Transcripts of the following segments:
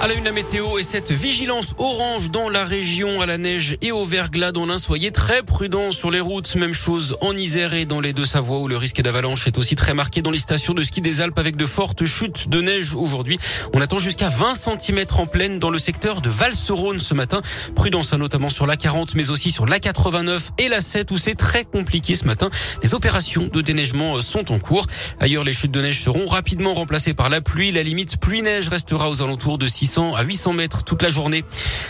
À la une, la météo et cette vigilance orange dans la région à la neige et au verglas dans l'Ain. Soyez très prudents sur les routes. Même chose en Isère et dans les Deux-Savoies où le risque d'avalanche est aussi très marqué dans les stations de ski des Alpes avec de fortes chutes de neige aujourd'hui. On attend jusqu'à 20 cm en pleine dans le secteur de Val-Serone ce matin. Prudence hein, notamment sur la 40 mais aussi sur la 89 et la 7 où c'est très compliqué ce matin. Les opérations de déneigement sont en cours. Ailleurs, les chutes de neige seront rapidement remplacées par la pluie. La limite pluie-neige restera aux alentours de 6 à 800 mètres toute la journée.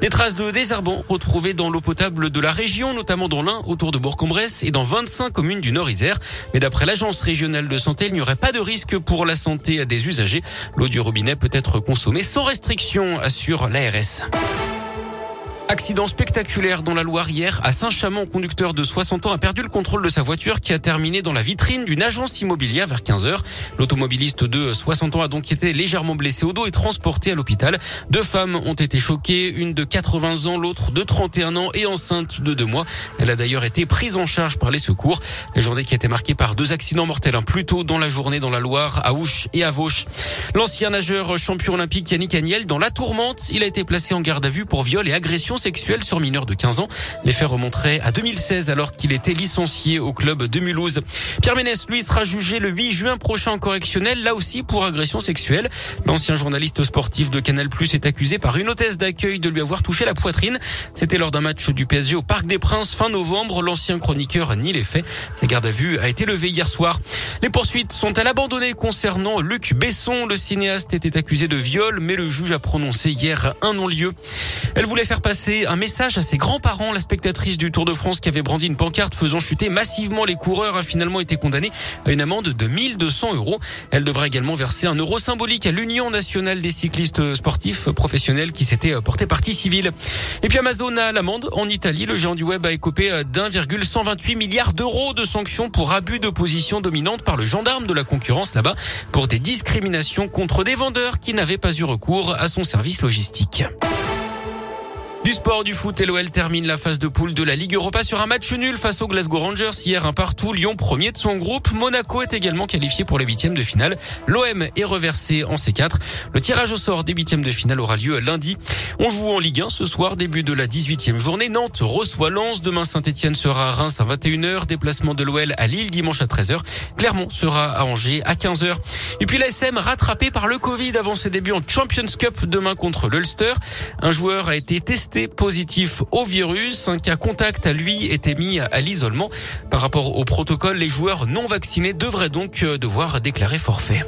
Des traces de désherbants retrouvées dans l'eau potable de la région, notamment dans l'Ain, autour de Bourg-en-Bresse et dans 25 communes du Nord-Isère. Mais d'après l'agence régionale de santé, il n'y aurait pas de risque pour la santé des usagers. L'eau du robinet peut être consommée sans restriction, assure l'ARS. Accident spectaculaire dans la Loire hier à Saint-Chamond. Conducteur de 60 ans a perdu le contrôle de sa voiture qui a terminé dans la vitrine d'une agence immobilière vers 15 heures. L'automobiliste de 60 ans a donc été légèrement blessé au dos et transporté à l'hôpital. Deux femmes ont été choquées, une de 80 ans, l'autre de 31 ans et enceinte de deux mois. Elle a d'ailleurs été prise en charge par les secours. La journée qui a été marquée par deux accidents mortels, un plus tôt dans la journée dans la Loire, à Ouche et à Vauche. L'ancien nageur champion olympique Yannick Agnel dans la tourmente, il a été placé en garde à vue pour viol et agression sexuelle sur mineur de 15 ans. Les faits remonteraient à 2016 alors qu'il était licencié au club de Mulhouse. Pierre Ménès, lui, sera jugé le 8 juin prochain en correctionnel, là aussi pour agression sexuelle. L'ancien journaliste sportif de Canal Plus est accusé par une hôtesse d'accueil de lui avoir touché la poitrine. C'était lors d'un match du PSG au Parc des Princes fin novembre. L'ancien chroniqueur nie les faits. Sa garde à vue a été levée hier soir. Les poursuites sont-elles abandonnées concernant Luc Besson? Cinéaste était accusé de viol, mais le juge a prononcé hier un non-lieu. Elle voulait faire passer un message à ses grands-parents. La spectatrice du Tour de France qui avait brandi une pancarte faisant chuter massivement les coureurs a finalement été condamnée à une amende de 1200 euros. Elle devra également verser un euro symbolique à l'Union nationale des cyclistes sportifs professionnels qui s'était porté partie civile. Et puis Amazon a l'amende en Italie. Le géant du web a écopé d'1,128 milliards d'euros de sanctions pour abus de position dominante par le gendarme de la concurrence là-bas pour des discriminations contre des vendeurs qui n'avaient pas eu recours à son service logistique. Du sport, du foot, LOL termine la phase de poule de la Ligue Europa sur un match nul face aux Glasgow Rangers. Hier, un partout. Lyon, premier de son groupe. Monaco est également qualifié pour les huitièmes de finale. L'OM est reversé en C4. Le tirage au sort des huitièmes de finale aura lieu lundi. On joue en Ligue 1 ce soir, début de la 18e journée. Nantes reçoit Lens. Demain, Saint-Etienne sera à Reims à 21h. Déplacement de l'OL à Lille dimanche à 13h. Clermont sera à Angers à 15h. Et puis l'ASM rattrapé par le Covid avant ses débuts en Champions Cup demain contre l'Ulster. Un joueur a été testé positif au virus. Un cas contact à lui était mis à l'isolement. Par rapport au protocole, les joueurs non vaccinés devraient donc euh, devoir déclarer forfait.